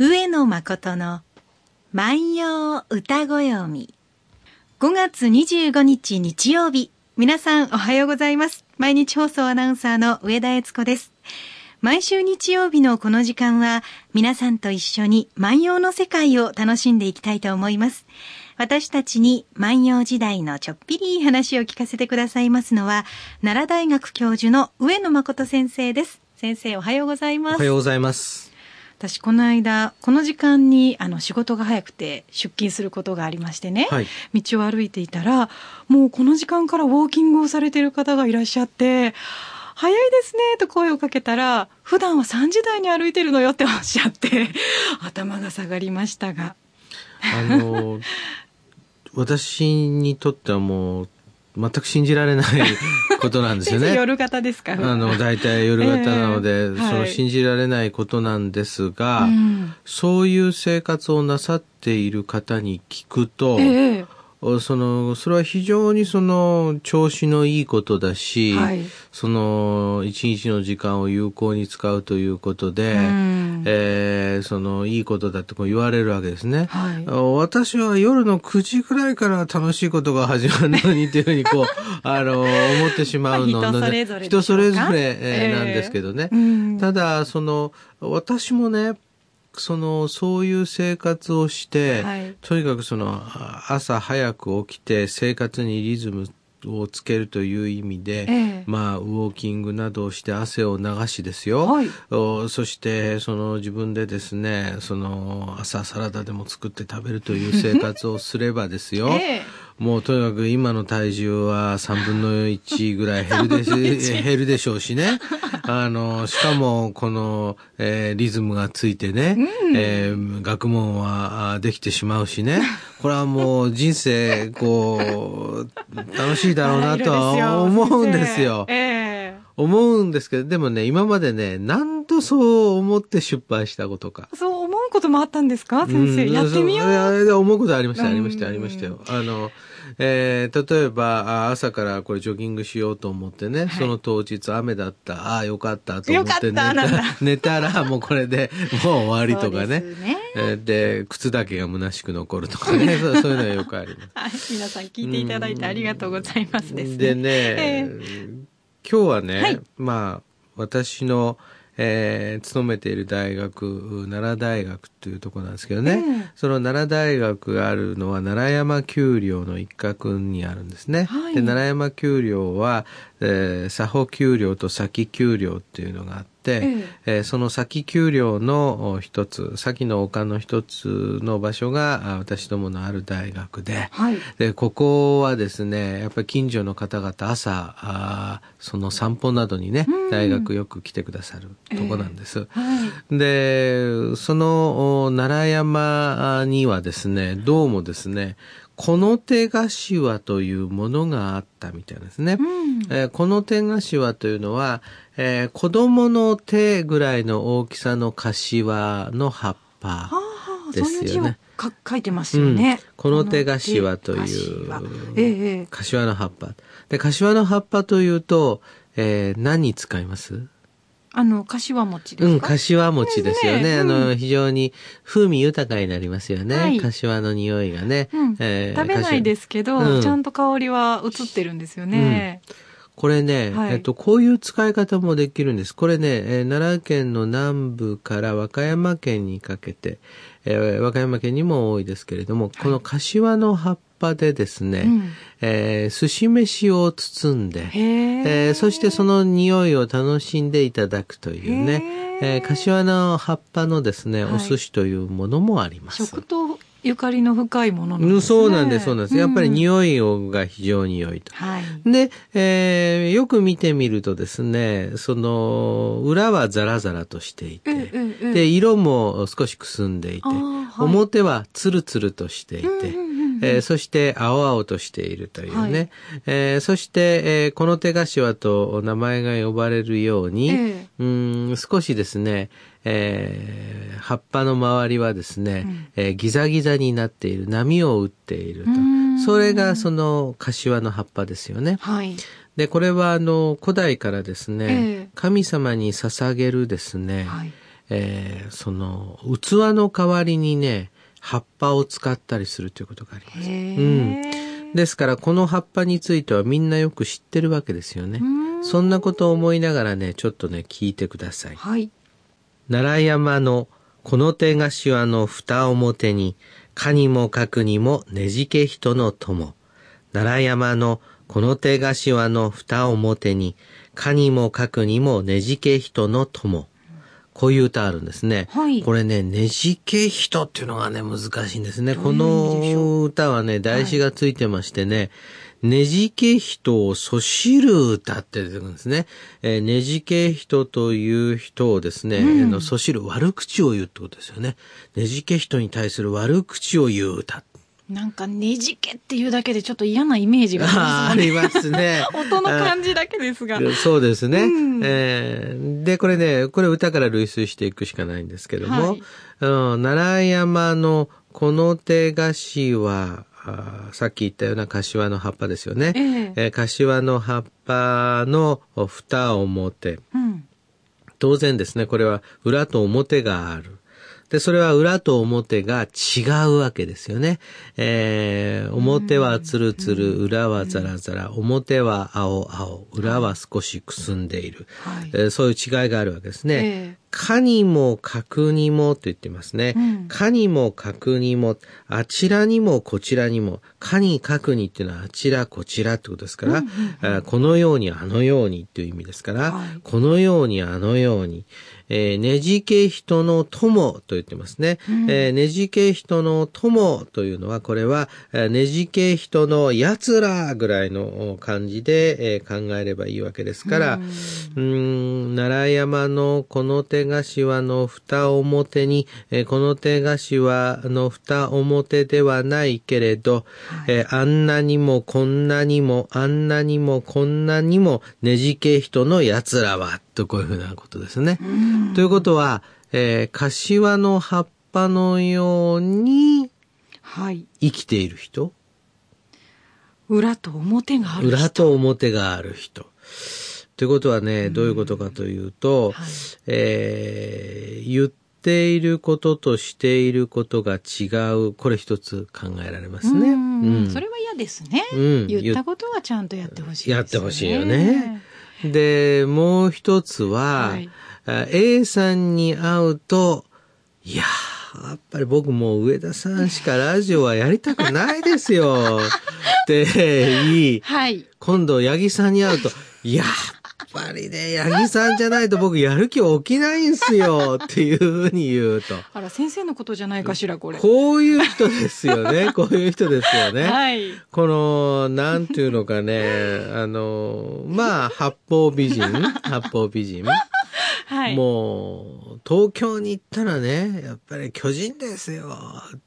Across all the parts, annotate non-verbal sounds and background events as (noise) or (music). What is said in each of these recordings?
上野誠の万葉歌ご読み。5月25日日曜日。皆さんおはようございます。毎日放送アナウンサーの上田悦子です。毎週日曜日のこの時間は皆さんと一緒に万葉の世界を楽しんでいきたいと思います。私たちに万葉時代のちょっぴりいい話を聞かせてくださいますのは奈良大学教授の上野誠先生です。先生おはようございます。おはようございます。私この間この時間にあの仕事が早くて出勤することがありましてね、はい。道を歩いていたらもうこの時間からウォーキングをされている方がいらっしゃって「早いですね」と声をかけたら「普段は3時台に歩いてるのよ」っておっしゃって頭が下がりましたがあの、私にとってはもう、全く信じられない (laughs) ことなんですよね。夜型ですかあの、大体夜型なので、ええはい。その信じられないことなんですが、うん。そういう生活をなさっている方に聞くと、ええその、それは非常にその、調子のいいことだし、はい。その、一日の時間を有効に使うということで、うん。えーその、いいことだってこう言われるわけですね。はい。私は夜の9時くらいから楽しいことが始まるのにっていうふうにこう、(laughs) あの、思ってしまうのまあ人それぞれれぞれ、えーええなんですけどね。うんただ、その、私もね、その、そういう生活をして、はいとにかくその、あ朝早く起きて生活にリズムをつけるという意味で、ええまあ、ウォーキングなどをして汗を流しですよ。はいおそして、その自分でですね、その朝サラダでも作って食べるという生活をすればですよ。(laughs) ええもうとにかく今の体重は3分の1ぐらい減るでし減るでしょうしね。あの、しかもこの、えーリズムがついてね、えー学問はあできてしまうしね。これはもう人生、こう、楽しいだろうなとは思うんですよ。思うんですけど、でもね、今までね、何度そう思って失敗したことか。そうこともあったんですか先生、うんやってみよう。思うことありました、うん。ありました、ありましたよ。あの、えー例えば、あ朝からこれジョギングしようと思ってね、い。その当日雨だった、ああ、よかったと思って寝た (laughs) 寝たら、もうこれでもう終わりとかね。ですね。えーで、靴だけが虚しく残るとかね、そうそういうのはよくあります。(laughs) はい、皆さん聞いていただいてありがとうございますですね。でね、え今日はね、はい。まあ、私の、えー勤めている大学、奈良大学というところなんですけどね、ええその奈良大学があるのは奈良山丘陵の一角にあるんですね。はい。で奈良山丘陵は、えー、佐保丘陵と先丘陵っていうのがあって、ええーその先丘陵のお一つ、先の丘の一つの場所があ私どものある大学で、はい。で、ここはですね、やっぱり近所の方々朝、あーその散歩などにね、うん大学よく来てくださるとこなんです。はい。で、そのお奈良山にはですね、どうもですね、この手柏というものがあったみたいですね。うん。えーこの手柏というのは、えー子供の手ぐらいの大きさの柏の葉っぱ。はあ、ですよねか書いてますよね。うんこの手柏という。柏の葉っぱ。で、柏の葉っぱというと、えー何に使います？あの、柏餅ですか？うん、柏餅ですよね。ですねあの、非常に風味豊かになりますよね。はい柏の匂いがね。うんえー食べないですけど、うんちゃんと香りは移ってるんですよね。これね、はいえっと、こういう使い方もできるんです。これね、えー奈良県の南部から和歌山県にかけて、えー和歌山県にも多いですけれども、この柏の葉っぱでですね、うんえー寿司飯を包んで、へえ。えーそしてその匂いを楽しんでいただくというね、えー柏の葉っぱのですね、はいお寿司というものもあります。食とゆかりの深いものね。そうなんです、そうなんです。やっぱりうん匂いをが非常に良いと。はい。で、えーよく見てみるとですね、その、裏はザラザラとしていて、うんうんうんで、色も少しくすんでいて、はい表はツルツルとしていて、うんうんうんうんえーそして青々としているというね。はいえーそして、えーこの手頭と名前が呼ばれるように、ええうーん少しですね、えー葉っぱの周りはですね、うんえーギザギザになっている、波を打っていると。それがその柏の葉っぱですよね。はい。で、これはあの、古代からですね、ええ神様に捧げるですね、はい。えーその、器の代わりにね、葉っぱを使ったりするということがあります。へえ。ですから、この葉っぱについてはみんなよく知ってるわけですよね。そんなことを思いながらね、ちょっとね、聞いてください。はい。奈良山のこの手頭の蓋表に、かにもかくにもねじけ人の友。奈良山のこの手頭の蓋表に、かにもかくにもねじけ人の友。こういう歌あるんですね。はいこれね、ねじけ人っていうのがね、難しいんですね。この歌はね、題詞がついてましてね、ねじけ人をそしる歌って出てくるんですね。えーねじけ人という人をですね、あのそしる悪口を言うってことですよね。ねじけ人に対する悪口を言う歌。なんかねじけっていうだけでちょっと嫌なイメージがあありりますね。(laughs) (laughs) 音の感じだけですが。そうですね。うんえーで、これね、これ歌から類推していくしかないんですけども、はいうん奈良山のこの手頭あーさっき言ったような柏の葉っぱですよね。えええー柏の葉っぱの蓋表。うん。当然ですね、これは裏と表がある。で、それは裏と表が違うわけですよね。えー表はツルツル、裏はザラザラ、表は青青、裏は少しくすんでいる。はいえーそういう違いがあるわけですね。ええかにも角にもと言ってますね。うん。かにも角にも、あちらにもこちらにも、かに角にっていうのはあちらこちらってことですから、あーこのようにあのようにっていう意味ですから、はい。このようにあのように、えーねじけ人の友と言ってますね。えーねじけ人の友というのは、これは、えーねじけ人の奴らぐらいの感じで、えー考えればいいわけですから、うーん、奈良山のこの手頭の蓋表に、えーこの手頭の蓋表ではないけれど、えーあんなにもこんなにも、あんなにもこんなにもねじけ人の奴らは、とこういうふうなことですね。ということは、えー柏の葉っぱのようにはい。生きている人？裏と表がある人。裏と表がある人。ということはね、どういうことかというと、はいえー言っていることとしていることが違う、これ一つ考えられますね。うんうんそれは嫌ですね。うん言ったことはちゃんとやってほしいね。やってほしいよね。で、もう一つは、はいあ A さんに会うと、いやー、やっぱり僕もう上田さんしかラジオはやりたくないですよ。って言い、(laughs) はい。今度、八木さんに会うと、いや、ぱりね、八木さんじゃないと僕やる気起きないんすよ (laughs) っていうふうに言うと。あら、先生のことじゃないかしら、これ。こういう人ですよね。(laughs) こういう人ですよね。はい。この、なんていうのかね、あの、まあ、八方美人？八方美人、はい。もう、東京に行ったらね、やっぱり巨人ですよ。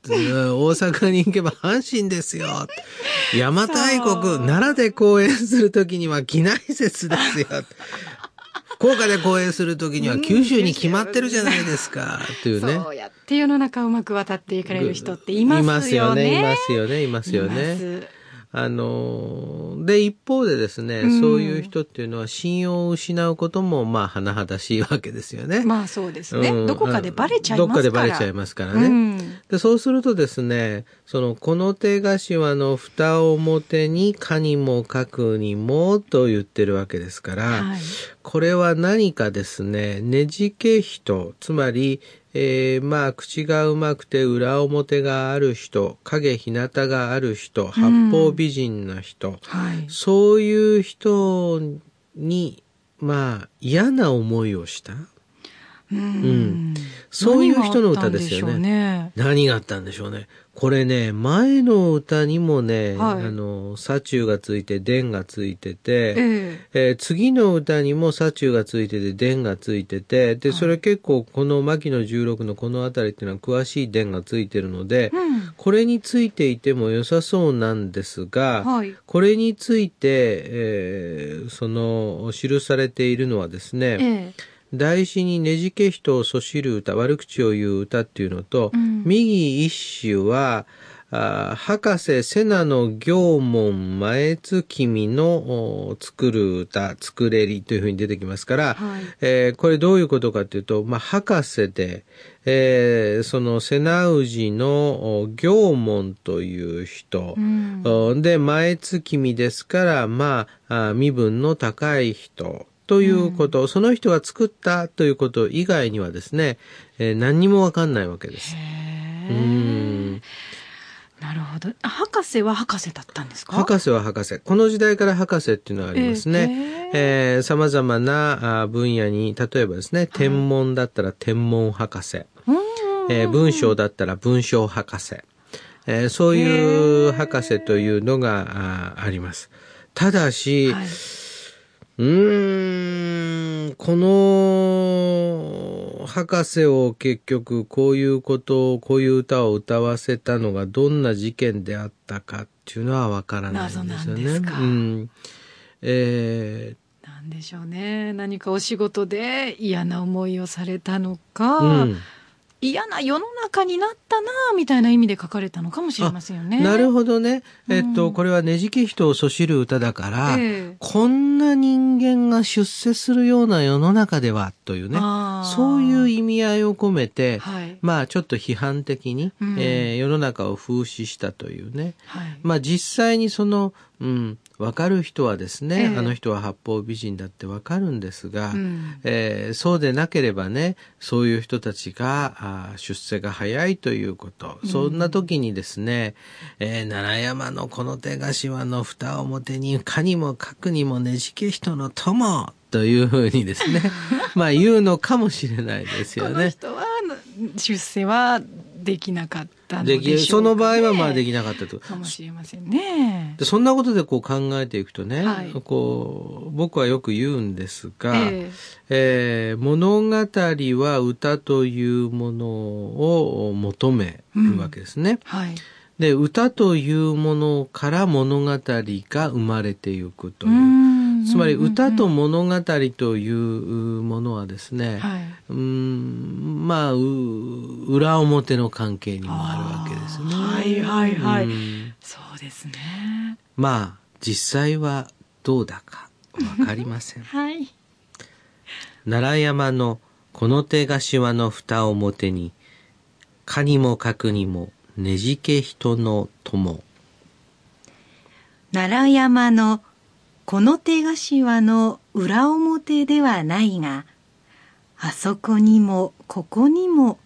大阪に行けば阪神ですよ。邪馬台国、奈良で公演するときには機内説ですよ。福岡で公演するときには九州に決まってるじゃないですか。っていうね。そうやって世の中をうまく渡っていかれる人っていますよね。いますよね。いますよね。いますよね。あのー、で、一方でですね、うんそういう人っていうのは信用を失うことも、まあ、甚だしいわけですよね。まあそうですね、うんどこかでバレちゃいますから。どっかでバレちゃいますからね。うんで、そうするとですね、その、この手頭の蓋表に、かにもかくにもと言ってるわけですから、はい。これは何かですね、ねじけ人、つまり、えーまあ、口がうまくて裏表がある人、影日向がある人、八方美人な人、はい。そういう人に、まあ、嫌な思いをした。うん。そういう人の歌ですよね。ね。何があったんでしょうね。これね、前の歌にもね、はい。あの、左中がついて、伝がついてて、ええ。えー次の歌にも左中がついてて、伝がついてて、で、それ結構この牧野16のこの辺りっていうのは詳しい伝がついてるので、うん。これについていても良さそうなんですが、はい。これについて、えーその、記されているのはですね、ええ題詞にねじけ人をそしる歌、悪口を言う歌っていうのと、うん。右一首は、あ博士瀬名の行門前月見の作る歌、作れりというふうに出てきますから、はい、えー、これどういうことかというと、まあ、博士で、えー、その瀬名氏の行門という人、うん、で、前月見ですから、まあ、身分の高い人、ということ、うん、その人が作ったということ以外にはですね、えー、何にもわかんないわけです。うんなるほど。博士は博士だったんですか？博士は博士。この時代から博士っていうのがありますね。えー、様々な分野に、例えばですね、天文だったら天文博士。えー、文章だったら文章博士。えー、そういう博士というのがあります。ただし、はいうーん、この博士を結局こういうことを、こういう歌を歌わせたのがどんな事件であったかっていうのはわからないんですよね。うん。えー、なんでしょうね。何かお仕事で嫌な思いをされたのか、うん嫌な世の中になったなみたいな意味で書かれたのかもしれませんよね。なるほどね。えっと、うん、これはねじけ人をそしる歌だから、えー、こんな人間が出世するような世の中ではというね、そういう意味合いを込めて、はい、まあちょっと批判的に、うん、えー、世の中を風刺したというね、はい、まあ実際にその、うん、分かる人はですね、えー、あの人は八方美人だって分かるんですが、うん、えー、そうでなければねそういう人たちがあ出世が早いということ、うん、そんな時にですね、えー、奈良山のこの手頭の蓋表にかにもかくにもねじけ人の友というふうにですね (laughs) まあ言うのかもしれないですよね。この人は出世はできなかったでしょう、ね、その場合はまあできなかったと。かもしれませんね。でそんなことでこう考えていくとね、はい、こう僕はよく言うんですが、えー、えー、物語は歌というものを求めるわけですね。うん、はいで歌というものから物語が生まれていくという。つまり歌と物語というものはですね、はい、うんまあ裏表の関係にもあるわけですね。はいはいはい。そうですね。まあ実際はどうだかわかりません。(laughs) はい。奈良山のこの手頭の蓋表に、かにもかくにもねじけ人の友奈良山のこの手頭の裏表ではないがあそこにもここにも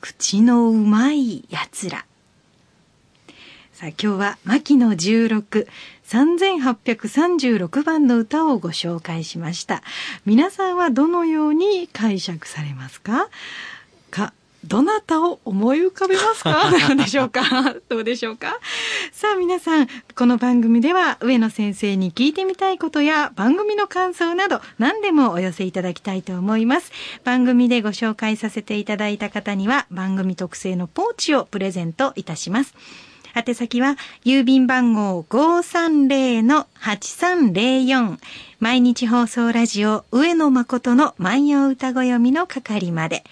口のうまいやつら。さあ今日は牧野16 3836番の歌をご紹介しました。皆さんはどのように解釈されますか？かどなたを思い浮かべますか？(laughs) なんでしょうか？どうでしょうか？さあ皆さん、この番組では上野先生に聞いてみたいことや番組の感想など何でもお寄せいただきたいと思います。番組でご紹介させていただいた方には番組特製のポーチをプレゼントいたします。宛先は郵便番号530-8304毎日放送ラジオ上野誠の万葉歌子読みの係まで。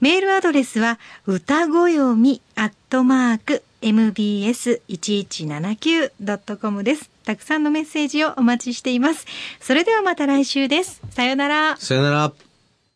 メールアドレスは、歌ごよみアットマーク mbs1179.com です。たくさんのメッセージをお待ちしています。それではまた来週です。さよなら。さよなら。